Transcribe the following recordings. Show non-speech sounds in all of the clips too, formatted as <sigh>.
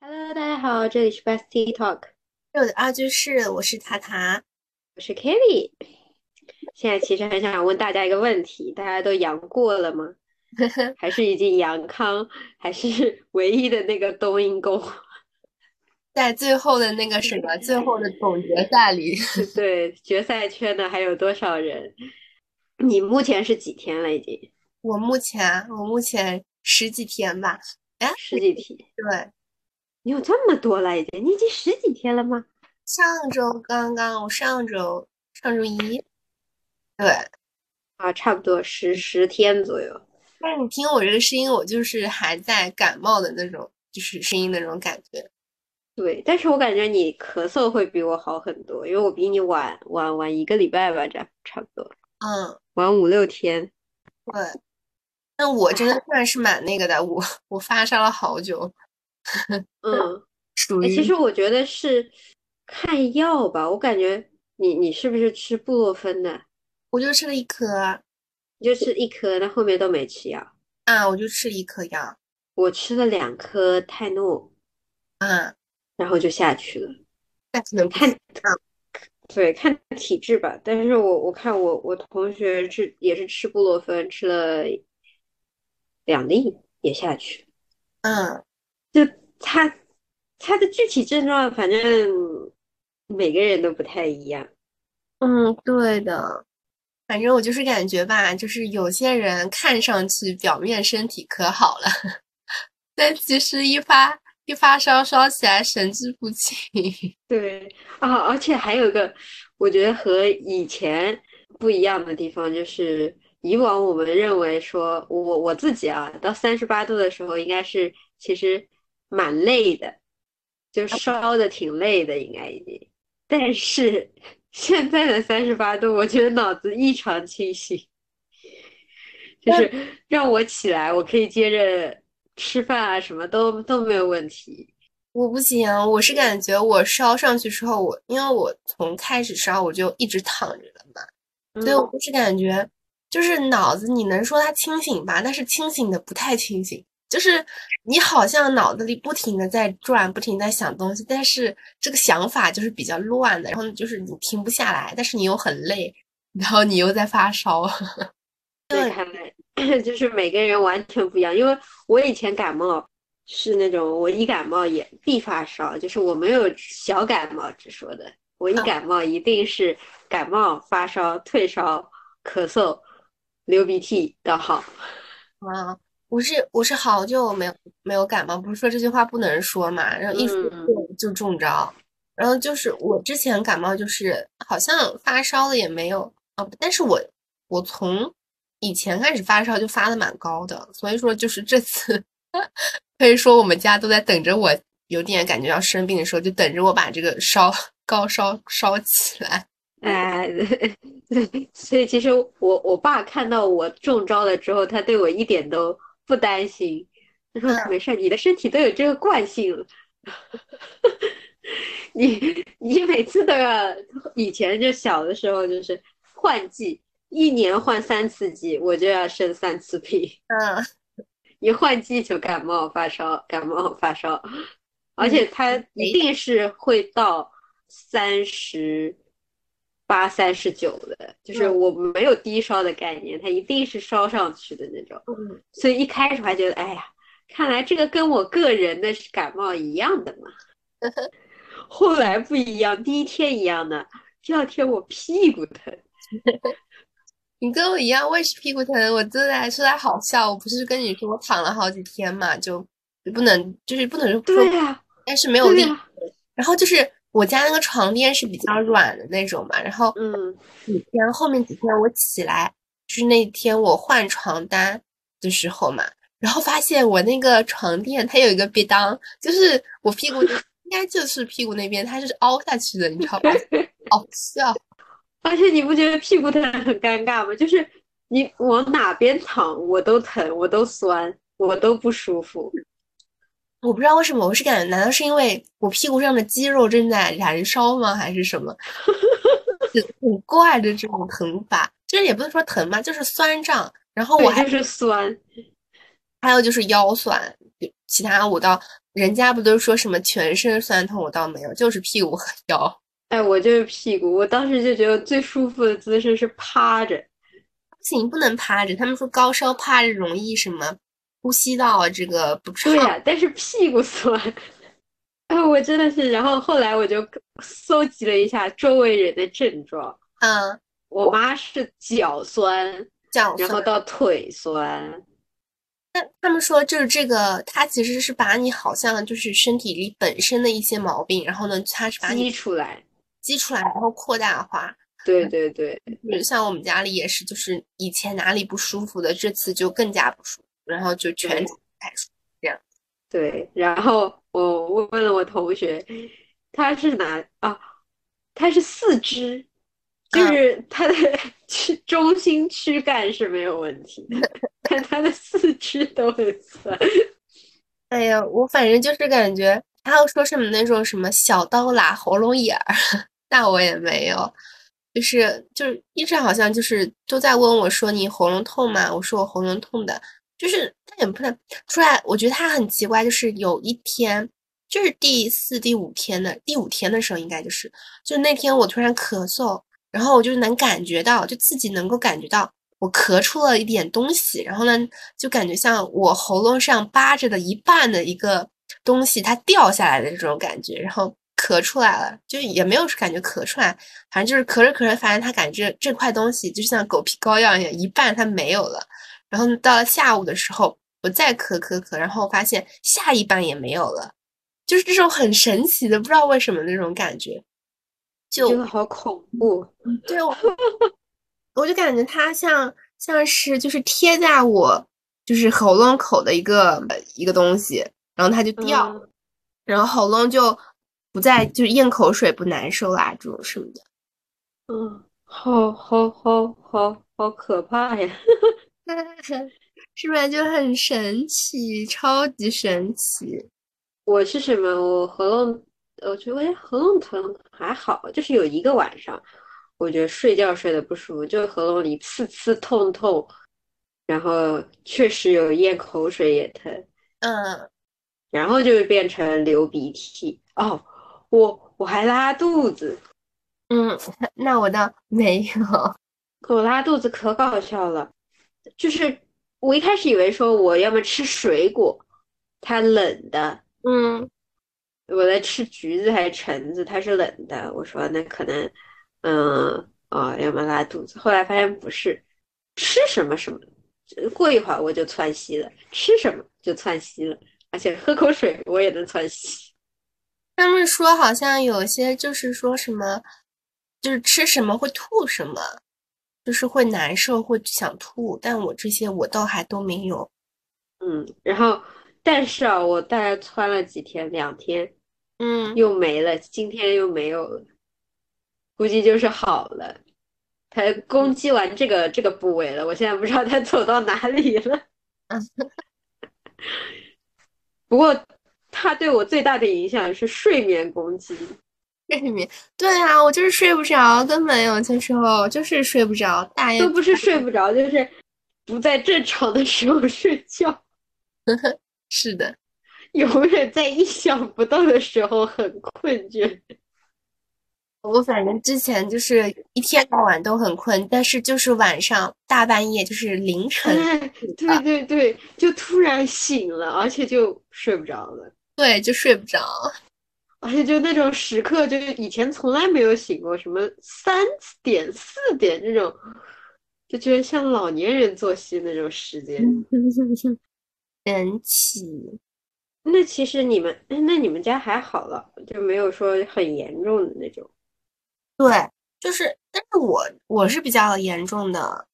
Hello，大家好，这里是 Bestie Talk，我的二居室，我是塔塔，我是 Kelly。现在其实很想问大家一个问题：大家都阳过了吗？<laughs> 还是已经阳康？还是唯一的那个冬阴功？在最后的那个什么，最后的总决赛里，<laughs> 对决赛圈的还有多少人？你目前是几天了？已经？我目前，我目前十几天吧。哎，十几天？对，你有这么多了？已经？你已经十几天了吗？上周刚刚，我上周上周一，对，啊，差不多十十天左右。但是你听我这个声音，我就是还在感冒的那种，就是声音那种感觉。对，但是我感觉你咳嗽会比我好很多，因为我比你晚晚晚一个礼拜吧，这样差不多。嗯，晚五六天。对，那我真的算是蛮那个的，我我发烧了好久。嗯，<laughs> 属于。其实我觉得是看药吧，我感觉你你是不是吃布洛芬的？我就吃了一颗，你就吃一颗，那后面都没吃药。啊，我就吃一颗药，我吃了两颗泰诺。嗯。然后就下去了，那可能看，对，看体质吧。但是我我看我我同学是也是吃布洛芬，吃了两粒也下去。嗯，就他他的具体症状，反正每个人都不太一样。嗯，对的，反正我就是感觉吧，就是有些人看上去表面身体可好了，但其实一发。一发烧烧起来神志不清，对啊，而且还有个我觉得和以前不一样的地方，就是以往我们认为说，我我自己啊，到三十八度的时候应该是其实蛮累的，就烧的挺累的，应该已经。但是 <laughs> 现在的三十八度，我觉得脑子异常清醒，就是让我起来，我可以接着。吃饭啊，什么都都没有问题。我不行，我是感觉我烧上去之后，我因为我从开始烧我就一直躺着了嘛，所以我是感觉就是脑子你能说它清醒吧，但是清醒的不太清醒，就是你好像脑子里不停的在转，不停在想东西，但是这个想法就是比较乱的，然后就是你停不下来，但是你又很累，然后你又在发烧。<laughs> 对，看 <clears throat> 来就是每个人完全不一样。因为我以前感冒是那种，我一感冒也必发烧，就是我没有小感冒之说的，我一感冒一定是感冒发烧、退烧、咳嗽、流鼻涕倒好。啊，我是我是好久没有没有感冒，不是说这句话不能说嘛，然后一说就中招。然后就是我之前感冒就是好像发烧了也没有啊，但是我我从。以前开始发烧就发的蛮高的，所以说就是这次 <laughs> 可以说我们家都在等着我有点感觉要生病的时候，就等着我把这个烧高烧烧起来。哎，<laughs> 所以其实我我爸看到我中招了之后，他对我一点都不担心，他说没事，你的身体都有这个惯性了，<laughs> 你你每次都要，以前就小的时候就是换季。一年换三次季，我就要生三次病。嗯，一换季就感冒发烧，感冒发烧，而且它一定是会到三十八、三十九的，就是我没有低烧的概念，它一定是烧上去的那种。嗯，所以一开始还觉得，哎呀，看来这个跟我个人的感冒一样的嘛。<laughs> 后来不一样，第一天一样的，第二天我屁股疼。<laughs> 你跟我一样，我也是屁股疼。我真的说来好笑，我不是跟你说我躺了好几天嘛，就不能就是不能说对呀，但是没有力。然后就是我家那个床垫是比较软的那种嘛，然后嗯，几天后面几天我起来，就是那天我换床单的时候嘛，然后发现我那个床垫它有一个别当，就是我屁股 <laughs> 应该就是屁股那边它是凹下去的，你知道吧？<laughs> 好笑。而且你不觉得屁股疼很尴尬吗？就是你往哪边躺，我都疼，我都酸，我都不舒服。我不知道为什么，我是感觉，难道是因为我屁股上的肌肉正在燃烧吗？还是什么？很怪的这种疼法，就是也不能说疼吧，就是酸胀，然后我还是酸，还有就是腰酸，其他我倒人家不都说什么全身酸痛，我倒没有，就是屁股和腰。<laughs> 哎，我就是屁股，我当时就觉得最舒服的姿势是趴着，不行，不能趴着。他们说高烧趴着容易什么呼吸道这个不畅。对呀，但是屁股酸，啊，我真的是。然后后来我就搜集了一下周围人的症状，嗯，我妈是脚酸，脚然后到腿酸。那他们说就是这个，它其实是把你好像就是身体里本身的一些毛病，然后呢，它是把你激出来。积出来，然后扩大化。对对对，像我们家里也是，就是以前哪里不舒服的，这次就更加不舒服，然后就全这样。对，然后我问了我同学，他是哪啊？他是四肢，就是他的 <laughs> 躯中心躯干是没有问题的，<laughs> 但他的四肢都很酸。<laughs> 哎呀，我反正就是感觉，还有说什么那种什么小刀拉喉咙眼儿。那我也没有，就是就是一直好像就是都在问我说你喉咙痛吗？我说我喉咙痛的，就是他也不能出来。我觉得他很奇怪，就是有一天，就是第四、第五天的第五天的时候，应该就是就那天我突然咳嗽，然后我就能感觉到，就自己能够感觉到我咳出了一点东西，然后呢就感觉像我喉咙上扒着的一半的一个东西它掉下来的这种感觉，然后。咳出来了，就也没有感觉咳出来，反正就是咳着咳着，发现他感觉这块东西就像狗皮膏药一样，一半它没有了。然后到了下午的时候，我再咳咳咳，然后发现下一半也没有了，就是这种很神奇的，不知道为什么那种感觉，就好恐怖。对，我我就感觉它像像是就是贴在我就是喉咙口的一个一个东西，然后它就掉，然后喉咙就。不再就是咽口水不难受啦，这种什么的，嗯，好好好好好可怕呀，<laughs> 是不是就很神奇，超级神奇？我是什么？我喉咙，我觉得我喉咙疼还好，就是有一个晚上，我觉得睡觉睡得不舒服，就喉咙里刺刺痛痛，然后确实有咽口水也疼，嗯，然后就变成流鼻涕哦。我我还拉肚子，嗯，那我倒没有。<laughs> 我拉肚子可搞笑了，就是我一开始以为说我要么吃水果，它冷的，嗯，我在吃橘子还是橙子，它是冷的。我说那可能，嗯，哦，要么拉肚子。后来发现不是，吃什么什么，过一会儿我就窜稀了，吃什么就窜稀了，而且喝口水我也能窜稀。他们说好像有些就是说什么，就是吃什么会吐什么，就是会难受会想吐，但我这些我倒还都没有。嗯，然后但是啊，我大概穿了几天，两天，嗯，又没了，今天又没有了，估计就是好了。他攻击完这个这个部位了，我现在不知道他走到哪里了。<laughs> 不过。它对我最大的影响是睡眠攻击。睡眠，对啊，我就是睡不着，根本有些时候就是睡不着。大夜都不是睡不着，就是不在正常的时候睡觉。<laughs> 是的，永远在意想不到的时候很困倦。我反正之前就是一天到晚都很困，但是就是晚上大半夜就是凌晨，对对对，就突然醒了，而且就睡不着了。对，就睡不着，而且就那种时刻，就是以前从来没有醒过，什么三点、四点这种，就觉得像老年人作息那种时间。神奇。那其实你们，那你们家还好了，就没有说很严重的那种。对，就是，但是我我是比较严重的。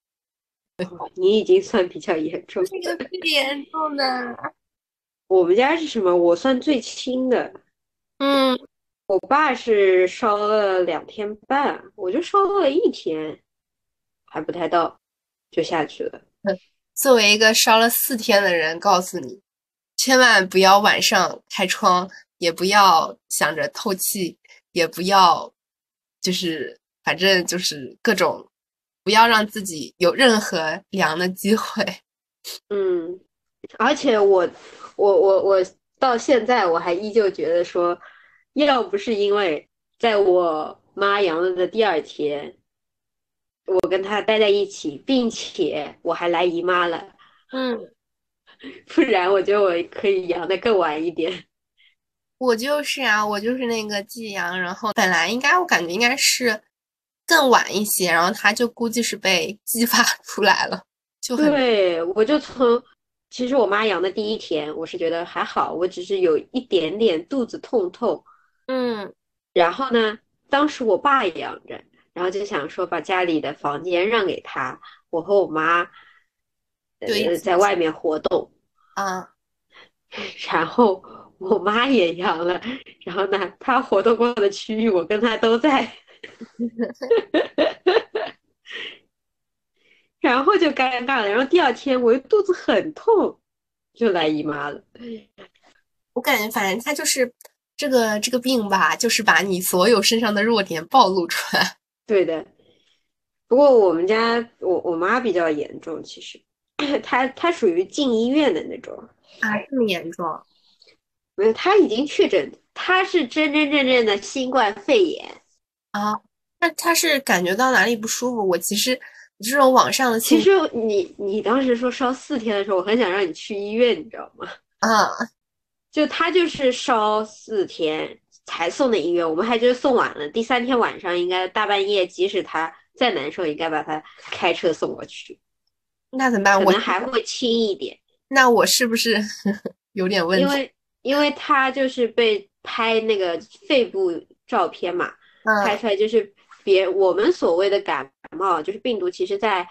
你已经算比较严重，这个最严重的。我们家是什么？我算最轻的。嗯，我爸是烧了两天半，我就烧了一天，还不太到，就下去了。作为一个烧了四天的人，告诉你，千万不要晚上开窗，也不要想着透气，也不要，就是反正就是各种，不不要让自己有任何凉的机会。嗯，而且我我我我到现在我还依旧觉得说，要不是因为在我妈阳了的第二天，我跟她待在一起，并且我还来姨妈了，嗯，不然我觉得我可以阳的更晚一点。<laughs> 我就是啊，我就是那个寄阳，然后本来应该我感觉应该是更晚一些，然后他就估计是被激发 <laughs> 出来了，就很对，我就从其实我妈阳的第一天，我是觉得还好，我只是有一点点肚子痛痛。嗯然后呢，当时我爸也阳着，然后就想说把家里的房间让给他，我和我妈呃在外面活动。啊，<laughs> 然后我妈也养了，然后呢，她活动过的区域我跟她都在，<laughs> 然后就尴尬了。然后第二天我又肚子很痛，就来姨妈了。我感觉反正他就是这个这个病吧，就是把你所有身上的弱点暴露出来。<laughs> 对的，不过我们家我我妈比较严重，其实 <coughs> 她她属于进医院的那种，啊，这么严重？没有，她已经确诊，她是真真正正的新冠肺炎。啊，那她是感觉到哪里不舒服？我其实这种网上的其实你你当时说烧四天的时候，我很想让你去医院，你知道吗？啊，就他就是烧四天才送的医院，我们还觉得送晚了，第三天晚上应该大半夜，即使他再难受，应该把他开车送过去，那怎么办？我可能还会轻一点，那我是不是 <laughs> 有点问题？因为因为他就是被拍那个肺部照片嘛，拍嗯出来就是别我们所谓的感冒，就是病毒其实在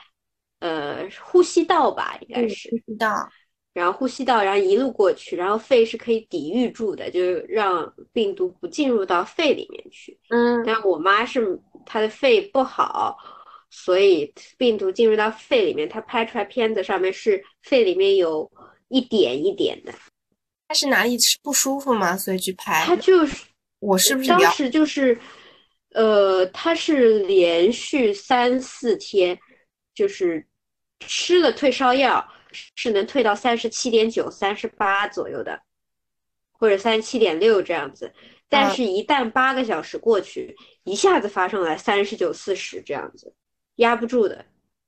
呃呼吸道吧，应该嗯是。呼吸道。然后呼吸道，然后一路过去，然后肺是可以抵御住的，就是让病毒不进入到肺里面去。嗯但我妈是她的肺不好，所以病毒进入到肺里面，她拍出来片子上面是肺里面有一点一点的，她是哪里是不舒服吗？所以去拍。她就是我是不是当时就是，呃，她是连续三四天，就是吃了退烧药，是能退到三十七点九、三十八左右的，或者三十七点六这样子。但嗯是，一旦八个小时过去，一下子发上来三十九、四十这样子，压不住的。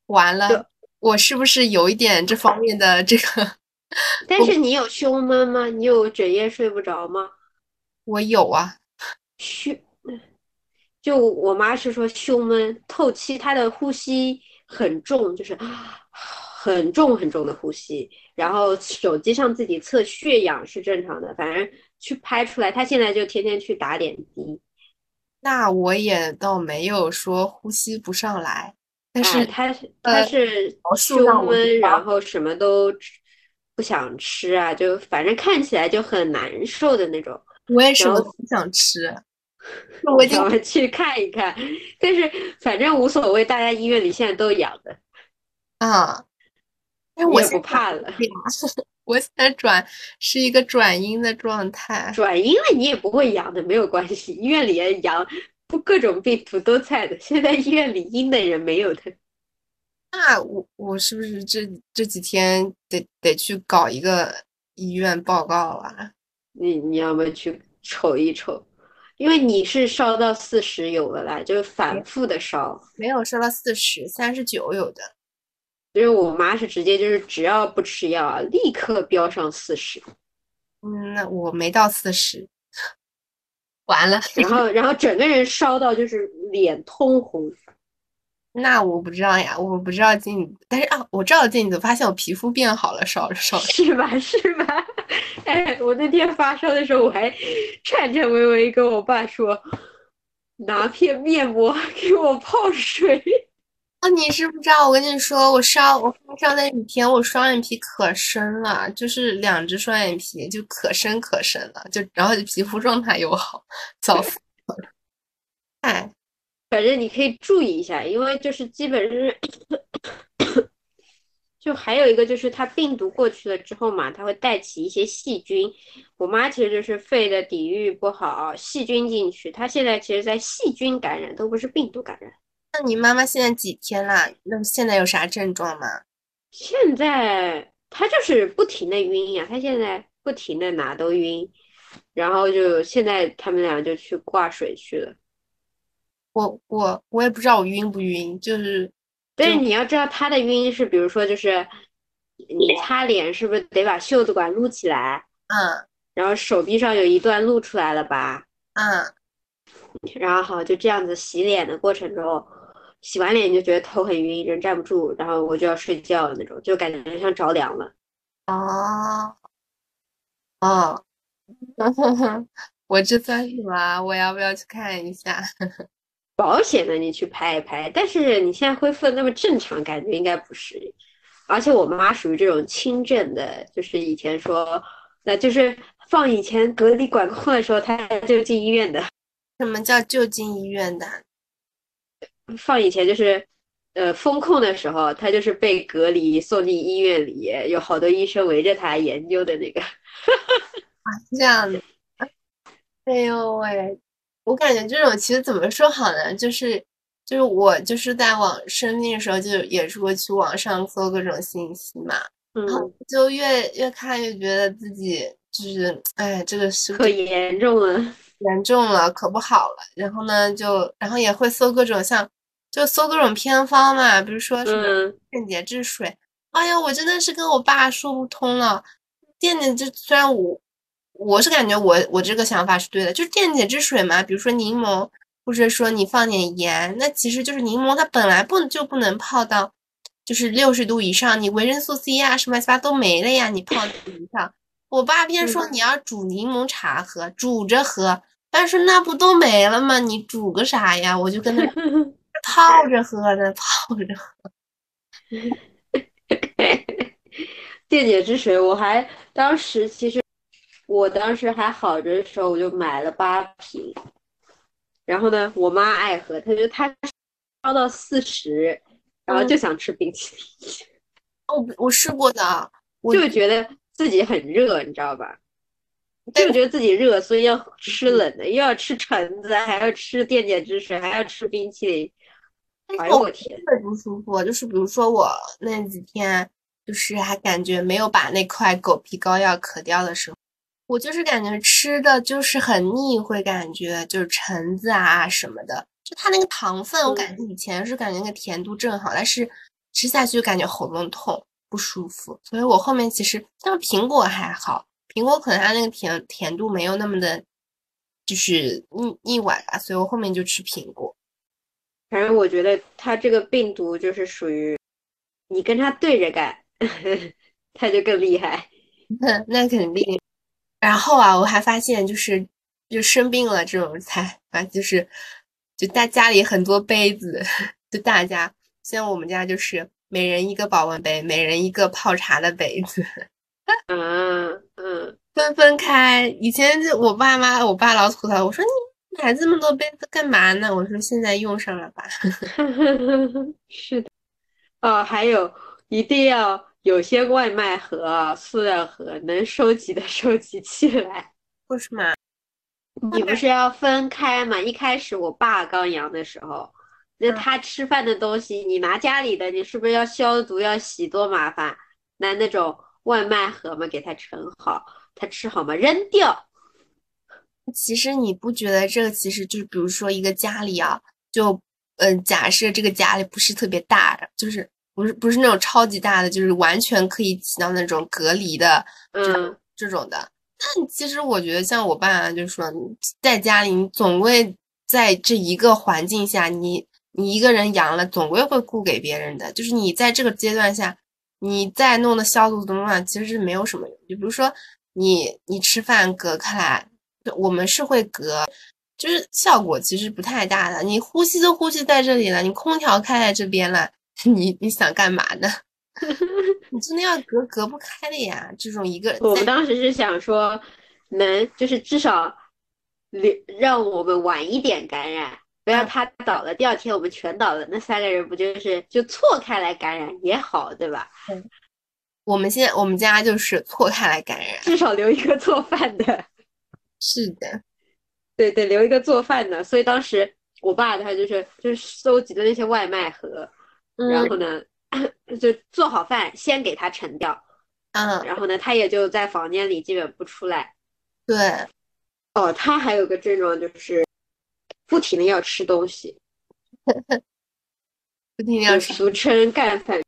完了？我是不是有一点这方面的 <laughs> 这个？但是你有胸闷吗？你有整夜睡不着吗？我有啊。胸，就我妈是说胸闷、透气，她的呼吸很重，就是很重很重的呼吸。然后手机上自己测血氧是正常的，反正去拍出来，他现在就天天去打点滴。那我也倒没有说呼吸不上来，但是哎，他是胸闷，然后什么都不想吃啊，就反正看起来就很难受的那种。我也什么都不想吃。<laughs> 我已经我们去看一看，但是反正无所谓，大家医院里现在都养的，啊，但是你也我不怕了。<laughs> 我现在转是一个转阴的状态。转阴了你也不会阳的，没有关系，医院里也阳，不各种病毒都在的。现在医院里阴的人没有的，那我我是不是这这几天得得去搞一个医院报告啊？你你要么去瞅一瞅，因为你是烧到四十有了啦，就是反复的烧。没有烧到四十，三十九有的。因为我妈是直接就是只要不吃药啊，立刻飙上四十，嗯，那我没到四十，完了。然后然后整个人烧到就是脸通红。<laughs> 那我不知道呀，我不知道镜子，但是啊，我照了镜子，发现我皮肤变好了，烧着烧。是吧？是吧？哎，我那天发烧的时候，我还颤颤巍巍跟我爸说，拿片面膜给我泡水。啊，你是不知道，我跟你说，我烧我发烧那几天，我双眼皮可深了，就是两只双眼皮就可深可深了，就然后就皮肤状态又好，早死了。哎，反正你可以注意一下，因为就是基本是，<coughs> 就还有一个就是它病毒过去了之后嘛，它会带起一些细菌。我妈其实就是肺的抵御不好，细菌进去，她现在其实在细菌感染，都不是病毒感染。那你妈妈现在几天了？那现在有啥症状吗？现在她就是不停的晕呀，她现在不停的哪都晕，然后就现在他们俩就去挂水去了。我我我也不知道我晕不晕，就是，但是你要知道她的晕是，比如说就是你擦脸是不是得把袖子管撸起来？嗯。然后手臂上有一段露出来了吧？嗯。然后好，就这样子洗脸的过程中，洗完脸就觉得头很晕，人站不住，然后我就要睡觉了那种，就感觉像着凉了。哦，哦，<laughs> 我这算什么？我要不要去看一下？<laughs> 保险的你去拍一拍，但是你现在恢复的那么正常，感觉应该不是。而且我妈属于这种轻症的，就是以前说，那就是放以前隔离管控的时候，她就进医院的。什么叫就近医院的？放以前就是，呃，封控的时候，他就是被隔离送进医院里，有好多医生围着他研究的那个。啊，这样的。哎呦喂，我感觉这种其实怎么说好呢？就是，就是我就是在网生病的时候，就也是会去网上搜各种信息嘛，然后就越越看越觉得自己就是，哎，这个是可严重了。严重了，可不好了。然后呢，就然后也会搜各种像，就搜各种偏方嘛，比如说什么电解质水。哎呀，我真的是跟我爸说不通了。电解质虽然我我是感觉我我这个想法是对的，就是电解质水嘛，比如说柠檬，或者说你放点盐，那其实就是柠檬它本来不就不能泡到就是六十度以上，你维生素 C 啊什么七八都没了呀，你泡以上。我爸偏说你要煮柠檬茶喝，煮着喝。但是那不都没了吗？你煮个啥呀？我就跟他泡着喝的，泡着喝。<laughs> 电解质水，我还当时其实我当时还好着的时候，我就买了八瓶。然后呢，我妈爱喝，她就她烧到四十，然后就想吃冰淇淋。哦，我试过的，就觉得自己很热，你知道吧？就觉得自己热，所以要吃冷的，又要吃橙子，还要吃电解质水，还要吃冰淇淋。哎呦我天，特别不舒服。就是比如说我那几天，就是还感觉没有把那块狗皮膏药咳掉的时候，我就是感觉吃的就是很腻，会感觉就是橙子啊什么的，就它那个糖分，我感觉以前是感觉那个甜度正好，但是吃下去就感觉喉咙痛不舒服。所以我后面其实像苹果还好。苹果可能它那个甜甜度没有那么的，就是腻腻歪吧，所以我后面就吃苹果。反正我觉得它这个病毒就是属于你跟它对着干，<laughs> 它就更厉害。<laughs> 那那肯定。然后啊，我还发现就是就生病了这种才啊，就是就大家里很多杯子，就大家像我们家就是每人一个保温杯，每人一个泡茶的杯子。嗯嗯，<laughs> 分分开。以前就我爸妈，我爸老吐槽我说：“你买这么多杯子干嘛呢？”我说：“现在用上了吧。<laughs> ”是的，哦，还有一定要有些外卖盒、塑料盒能收集的收集起来。为什么？你不是要分开吗？一开始我爸刚阳的时候，那他吃饭的东西，你拿家里的，你是不是要消毒、要洗，多麻烦？拿那种。外卖盒嘛，给他盛好，他吃好嘛？扔掉。其实你不觉得这个其实就是，比如说一个家里啊，就嗯，假设这个家里不是特别大的，就是不是不是那种超级大的，就是完全可以起到那种隔离的，嗯，这种的。但其实我觉得，像我爸就是说，在家里你总归在这一个环境下，你你一个人阳了，总归会顾给别人的。就是你在这个阶段下。你再弄的消毒怎么样？其实是没有什么用。就比如说，你你吃饭隔开来，我们是会隔，就是效果其实不太大的。你呼吸都呼吸在这里了，你空调开在这边了，<laughs> 你你想干嘛呢？<laughs> 你真的要隔隔不开的呀。这种一个，我们当时是想说，能就是至少留让我们晚一点感染。不要他倒了，第二天我们全倒了，那三个人不就是就错开来感染也好，对吧？嗯，我们现在我们家就是错开来感染，至少留一个做饭的。是的，对对，留一个做饭的。所以当时我爸他就是就是收集的那些外卖盒，然后呢，就做好饭先给他盛掉，嗯，然后呢，他也就在房间里基本不出来。对，哦，他还有个症状就是不停的要吃东西，不停的要吃。俗称干饭。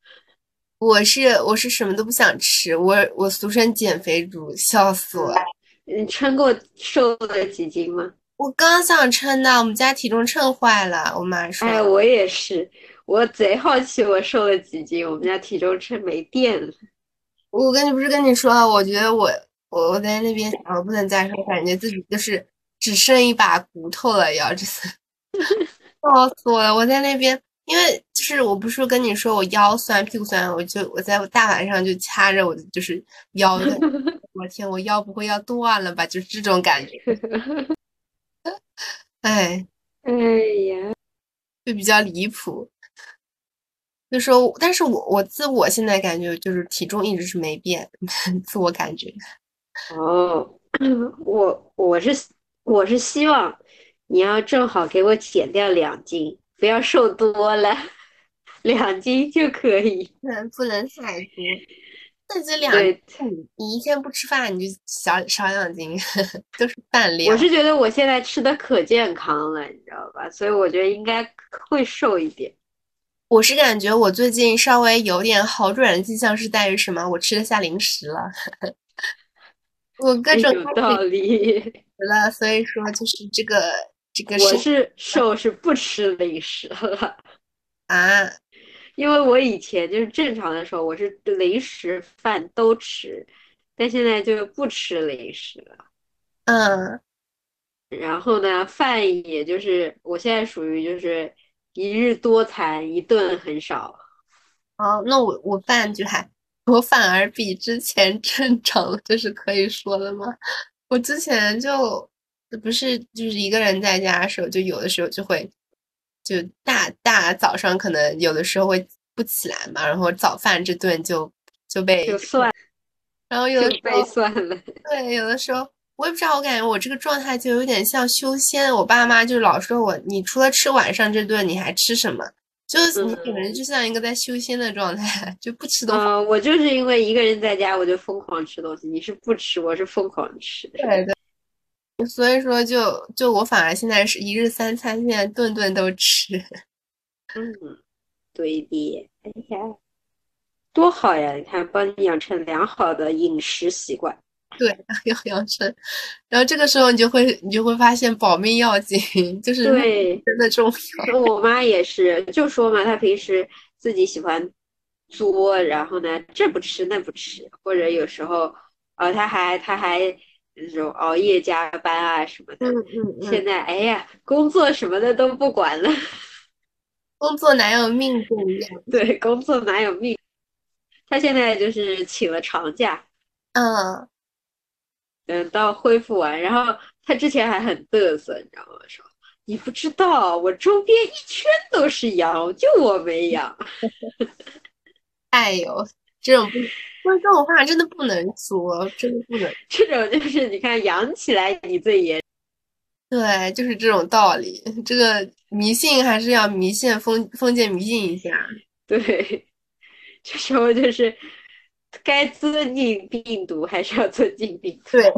我是我是什么都不想吃，我我俗称减肥猪，笑死我了。你称过瘦了几斤吗？我刚想称的，我们家体重秤坏了，我妈说。哎，我也是，我贼好奇我瘦了几斤，我们家体重秤没电了。我跟你不是跟你说，我觉得我我我在那边想，我不能再瘦，感觉自己就是只剩一把骨头了，要这是，<laughs> 笑死我了！我在那边。因为就是我不是跟你说我腰酸屁股酸，我就我在大晚上就掐着我的就是腰的，<laughs> 我天，我腰不会要断了吧？就是这种感觉。<laughs> 哎，哎呀，就比较离谱。就说，但是我我自我现在感觉就是体重一直是没变，<laughs> 自我感觉。哦，<clears throat> 我我是我是希望你要正好给我减掉两斤。不要瘦多了，<laughs> 两斤就可以。嗯，不能太多。那这两，你一天不吃饭，你就少少两斤，<laughs> 都是饭量。我是觉得我现在吃的可健康了，你知道吧？所以我觉得应该会瘦一点。我是感觉我最近稍微有点好转的迹象是在于什么？我吃得下零食了。<laughs> 我各种有道理了，所以说就是这个。这个我是瘦是不吃零食了啊，因为我以前就是正常的时候，我是零食饭都吃，但现在就不吃零食了。嗯，然后呢，饭也就是我现在属于就是一日多餐，一顿很少。哦，那我我饭就还我反而比之前正常了，这是可以说的吗？我之前就。不是，就是一个人在家的时候，就有的时候就会，就大大早上可能有的时候会不起来嘛，然后早饭这顿就就被就算，然后有的时候被算了。对，有的时候我也不知道，我感觉我这个状态就有点像修仙。我爸妈就老说我，你除了吃晚上这顿，你还吃什么？就是你可能就像一个在修仙的状态，<laughs> 就不吃东西。嗯，我就是因为一个人在家，我就疯狂吃东西。你是不吃，我是疯狂吃。对对。所以说，就就我反而现在是一日三餐，现在顿顿都吃。<laughs> 嗯，对的。哎呀，多好呀！你看，帮你养成良好的饮食习惯。<laughs> 对，<laughs> 要养成。然后这个时候，你就会你就会发现保命要紧，就是对，真的重要。我妈也是，就说嘛，她平时自己喜欢作，然后呢，这不吃那不吃，或者有时候，呃，她还她还。那种熬夜加班啊什么的，嗯嗯嗯。现在哎呀，工作什么的都不管了。<laughs> 工作哪有命重要？对，工作哪有命？他现在就是请了长假。嗯。等到恢复完，然后他之前还很嘚瑟，你知道吗？说你不知道，我周边一圈都是羊，就我没养。<laughs> 哎呦。这种不，这种话真的不能说，真的不能。这种就是你看养起来你最严，对，就是这种道理。这个迷信还是要迷信封封建迷信一下。<laughs> 对，这时候就是该尊敬病毒还是要尊敬病毒。对，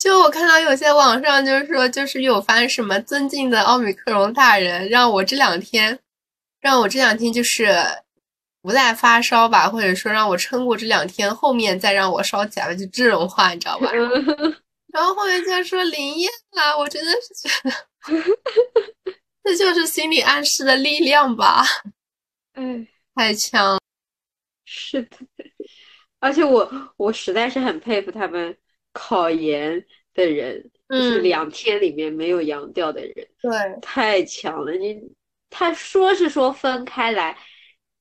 就我看到有些网上就是说，就是有发什么尊敬的奥米克戎大人，让我这两天，让我这两天就是。不再发烧吧，或者说让我撑过这两天，后面再让我烧起来，就这种话，你知道吧？<laughs> 然后后面竟然说灵验了，我真的是觉得，这就是心理暗示的力量吧？哎，太强，是的，而且我我实在是很佩服他们考研的人，就是两天里面没有阳掉的人，对，太强了。你他说是说分开来。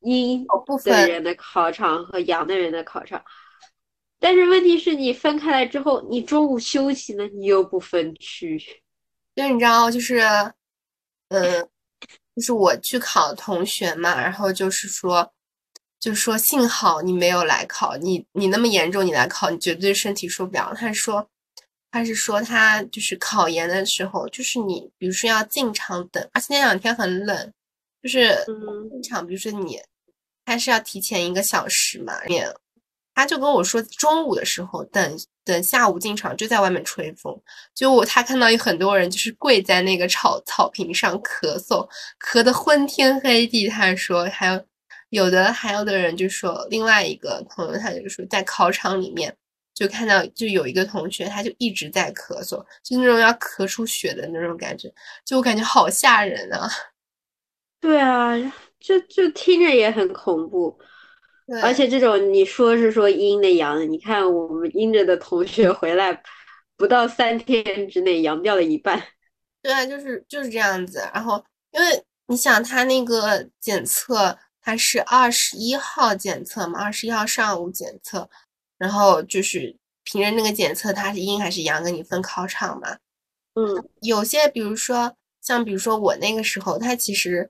阴的人的考场和阳的人的考场，但是问题是你分开来之后，你中午休息呢，你又不分区。就你知道，就是，嗯，就是我去考同学嘛，然后就是说，就说幸好你没有来考，你你那么严重，你来考，你绝对身体受不了。他说，他是说他就是考研的时候，就是你比如说要进场等，而且那两天很冷，就是进场，比如说你他是要提前一个小时嘛。他就跟我说，中午的时候等等下午进场就在外面吹风，就我他看到有很多人就是跪在那个草草坪上咳嗽，咳得昏天黑地。他说还有有的还有的人就说另外一个朋友，他就说在考场里面。就看到，就有一个同学，他就一直在咳嗽，就那种要咳出血的那种感觉，就我感觉好吓人啊！对啊，就就听着也很恐怖。而且这种你说是说阴的阳的，你看我们阴着的同学回来，不到三天之内阳掉了一半。<laughs> 对啊，就是就是这样子。然后，因为你想他那个检测，他是二十一号检测嘛，二十一号上午检测。然后就是凭着那个检测，他是阴还是阳，跟你分考场嘛。嗯，有些比如说像比如说我那个时候，他其实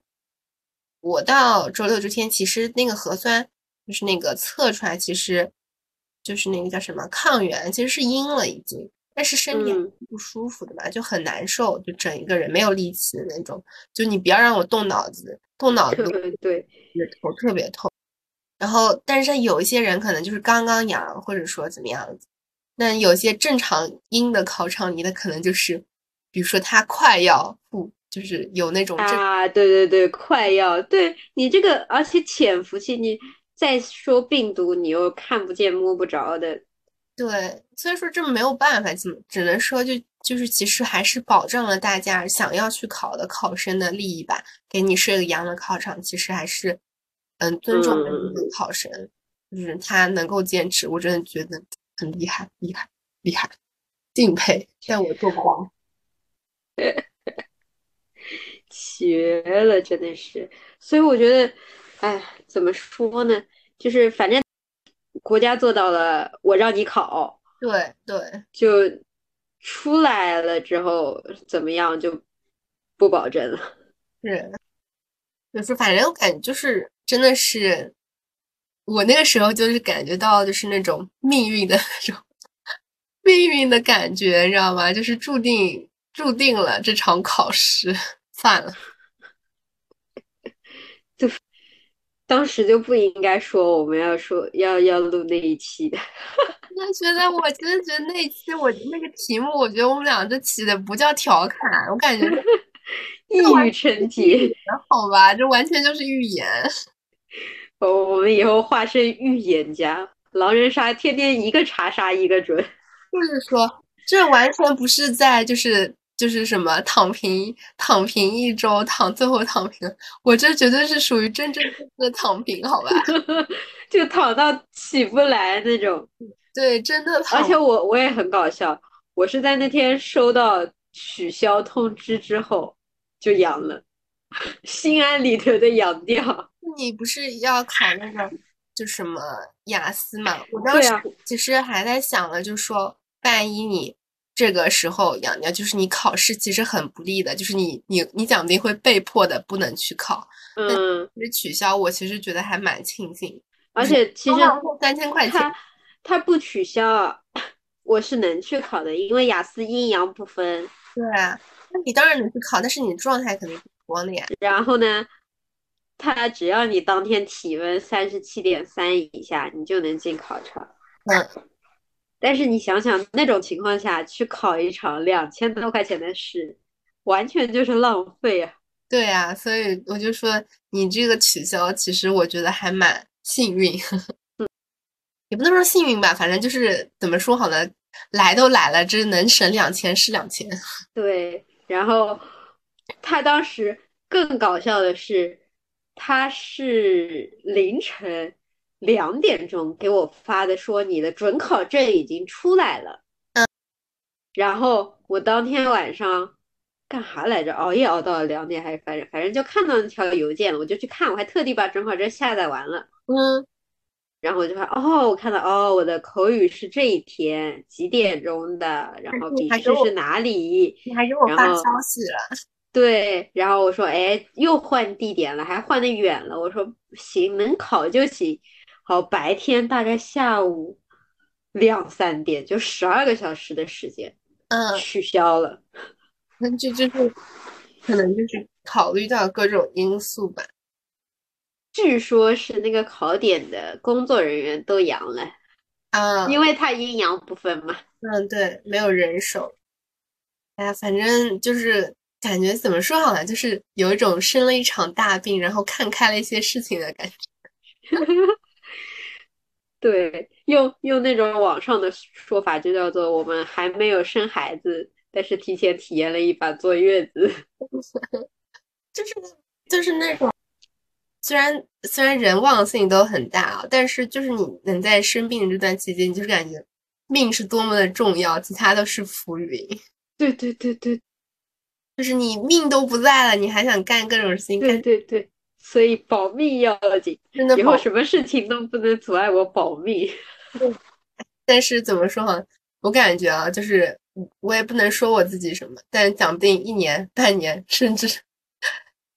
我到周六这天，其实那个核酸就是那个测出来，其实就是那个叫什么抗原，其实是阴了已经，但是身体不舒服的嘛，就很难受，就整一个人没有力气的那种。就你不要让我动脑子，动脑子对，头特别痛。然后，但是有一些人可能就是刚刚阳，或者说怎么样子。那有些正常阴的考场里的可能就是，比如说他快要复，就是有那种啊，对对对，快要对你这个，而且潜伏期，你再说病毒，你又看不见摸不着的。对，所以说这没有办法，怎么只能说就就是其实还是保障了大家想要去考的考生的利益吧，给你设个阳的考场，其实还是。嗯，尊重每一个考生，就是他能够坚持，我真的觉得很厉害，厉害，厉害，敬佩。但我做不到，<laughs> 绝了，真的是。所以我觉得，哎，怎么说呢？就是反正国家做到了，我让你考，对对，就出来了之后怎么样就不保证了。是，就是反正我感觉就是。真的是，我那个时候就是感觉到，就是那种命运的那种命运的感觉，你知道吗？就是注定注定了这场考试，算了，<laughs> 就当时就不应该说我们要说要要录那一期的。<laughs> 我觉得，我真的觉得那一期我那个题目，我觉得我们俩这起的不叫调侃，我感觉一 <laughs> 语成谶，好吧，这完全就是预言。我我们以后化身预言家，狼人杀天天一个查杀一个准。就是说，这完全不是在就是就是什么躺平躺平一周躺最后躺平，我这绝对是属于真正的躺平，好吧？<laughs> 就躺到起不来那种。对，真的躺。而且我我也很搞笑，我是在那天收到取消通知之后就阳了，<laughs> 心安理得的阳掉。你不是要考那个就什么雅思嘛？我当时其实还在想了，就说万一你这个时候养掉，就是你考试其实很不利的，就是你你你讲不定会被迫的不能去考。嗯，其实取消，我其实觉得还蛮庆幸。而且 <laughs> 其实三千块钱，他不取消，我是能去考的，因为雅思阴阳不分。对啊，那你当然能去考，但是你状态肯定不光的呀。然后呢？他只要你当天体温三十七点三以下，你就能进考场。嗯，但是你想想，那种情况下去考一场两千多块钱的试，完全就是浪费啊！对呀，所以我就说你这个取消，其实我觉得还蛮幸运。嗯，<laughs> 也不能说幸运吧，反正就是怎么说好呢？来都来了，这能省两千是两千。<laughs> 对，然后他当时更搞笑的是。他是凌晨两点钟给我发的，说你的准考证已经出来了。嗯，然后我当天晚上干啥来着？熬夜熬到了两点，还是反正反正就看到那条邮件了，我就去看，我还特地把准考证下载完了。嗯，然后我就看，哦，我看到，哦，我的口语是这一天几点钟的，然后笔试是哪里？你还给我发消息了。<laughs> 对，然后我说，哎，又换地点了，还换的远了。我说行，能考就行。好，白天大概下午两三点，就十二个小时的时间。嗯，取消了。<laughs> 那这就是可能就是考虑到各种因素吧。据说是那个考点的工作人员都阳了，啊，因为他阴阳不分嘛。嗯，对，没有人手。哎呀，反正就是感觉怎么说好呢，就是有一种生了一场大病，然后看开了一些事情的感觉。<laughs> 对，用用那种网上的说法，就叫做我们还没有生孩子，但是提前体验了一把坐月子。<laughs> 就是就是那种。虽然虽然人忘性都很大啊，但是就是你能在生病的这段期间，你就是感觉命是多么的重要，其他都是浮云。<laughs> 对对对对，就是你命都不在了，你还想干各种事情？对对对，所以保密要紧，真的以后什么事情都不能阻碍我保密。<laughs> 但是怎么说哈，我感觉啊，就是我也不能说我自己什么，但讲不定一年、半年，<laughs> 甚至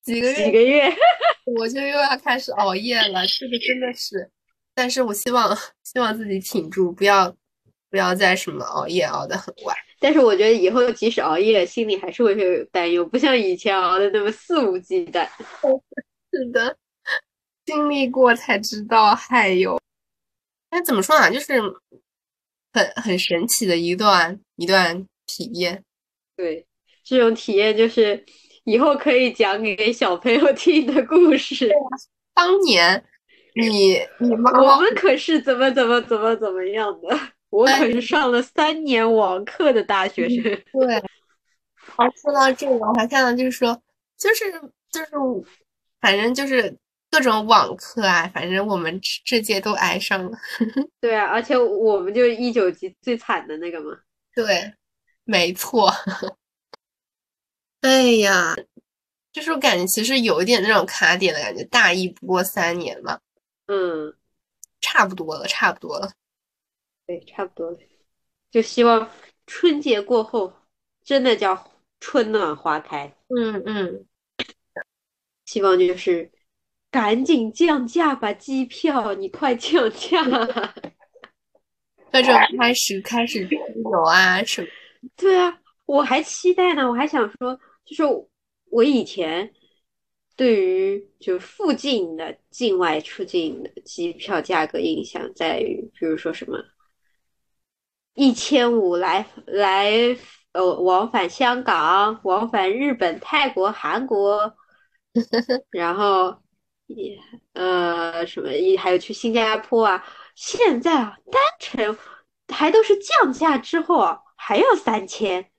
几个月，几个月。<laughs> 我就又要开始熬夜了，这个真的是，但是我希望希望自己挺住，不要不要再什么熬夜熬得很晚。但是我觉得以后即使熬夜，心里还是会有担忧，不像以前熬的那么肆无忌惮。是的，经历过才知道还有，哎，怎么说呢？就是很很神奇的一段一段体验。对，这种体验就是。以后可以讲给小朋友听的故事。当年你你妈，我们可是怎么怎么怎么怎么样的？我可是上了三年网课的大学生。对。<laughs> 好，说到这个，我还看到就是说，就是就是，反正就是各种网课啊，反正我们这届都挨上了。<laughs> 对啊，而且我们就一九级最惨的那个嘛。对，没错。<laughs> 哎呀，就是我感觉其实有一点那种卡点的感觉，大一不过三年嘛，嗯，差不多了，差不多了，对，差不多了，就希望春节过后真的叫春暖花开，嗯嗯，希望就是赶紧降价吧，机票你快降价，各种开始开始出游啊什么，对啊，我还期待呢，我还想说。就是我以前对于就附近的境外出境的机票价格印象在于，比如说什么一千五来来呃往返香港、往返日本、泰国、韩国，<laughs> 然后也呃什么也还有去新加坡啊。现在啊，单程还都是降价之后啊，还要三千。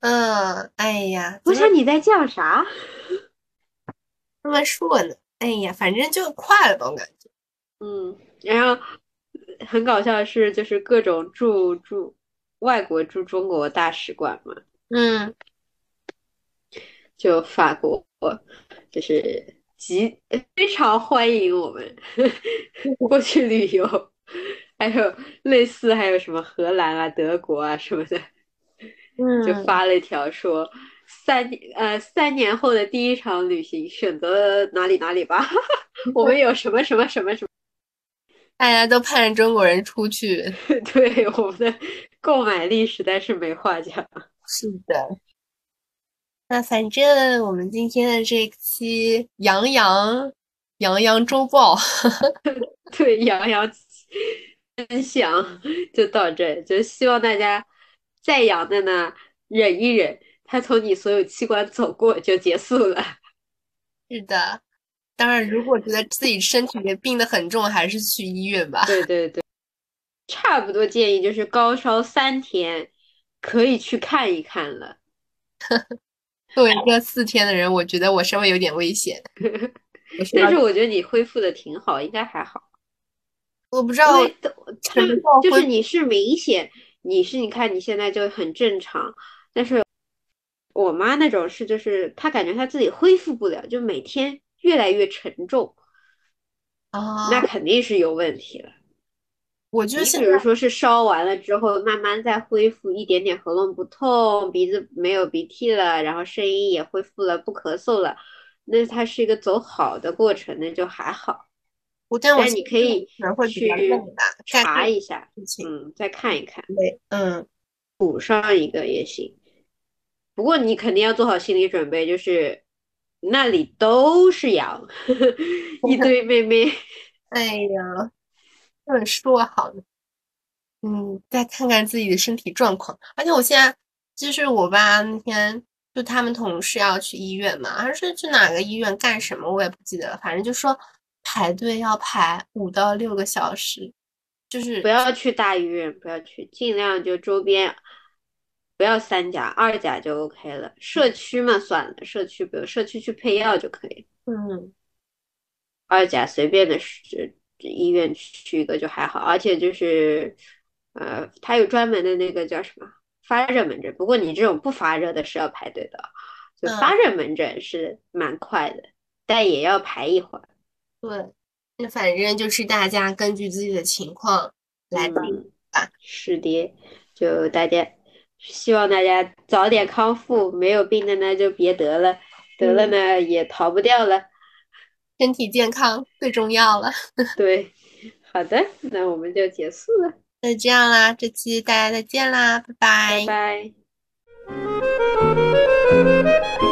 嗯，哎呀，我想你在降啥？<laughs> 这么说呢？哎呀，反正就快了吧，我感觉。嗯，然后很搞笑的是，就是各种驻驻外国驻中国大使馆嘛，嗯，就法国就是极非常欢迎我们 <laughs> 过去旅游，还有类似还有什么荷兰啊、德国啊什么的。就发了一条说，三呃三年后的第一场旅行选择哪里哪里吧，<laughs> 我们有什么什么什么什么，<laughs> 大家都盼着中国人出去，对我们的购买力实在是没话讲。是的，那反正我们今天的这期杨洋杨洋周报 <laughs> <laughs> 对杨洋分享就到这，就希望大家。再阳的呢，忍一忍，他从你所有器官走过就结束了。<laughs> 是的，当然，如果觉得自己身体里病得很重，还是去医院吧。对对对，差不多建议就是高烧三天，可以去看一看了。作为一个四天的人，我觉得我稍微有点危险。<laughs> 但是我觉得你恢复的挺好，应该还好。我不知道，就是你是明显。你是你看你现在就很正常，但是我妈那种是就是她感觉她自己恢复不了，就每天越来越沉重，啊，那肯定是有问题了。我就比如说是烧完了之后，慢慢再恢复一点点喉咙不痛，鼻子没有鼻涕了，然后声音也恢复了，不咳嗽了，那它是一个走好的过程，那就还好。但你可以去查一下，嗯，再看一看。对，嗯，补上一个也行。不过你肯定要做好心理准备，就是那里都是羊，<laughs> 一堆妹妹。哎呀，这么说好的，嗯，再看看自己的身体状况。而且我现在就是我爸那天就他们同事要去医院嘛，还是去哪个医院干什么，我也不记得了。反正就说排队要排五到六个小时，就是不要去大医院，不要去，尽量就周边。不要三甲，二甲就 OK 了。社区嘛，算了，社区比如社区去配药就可以。嗯，二甲随便的是医院去一个就还好，而且就是，呃，他有专门的那个叫什么发热门诊。不过你这种不发热的是要排队的，就发热门诊是蛮快的，但也要排一会儿。对，那反正就是大家根据自己的情况来定吧。是的，就大家。希望大家早点康复，没有病的呢就别得了，得了呢也逃不掉了。身体健康最重要了。<laughs> 对，好的，那我们就结束了。那这样啦，这期大家再见啦，拜拜。拜拜。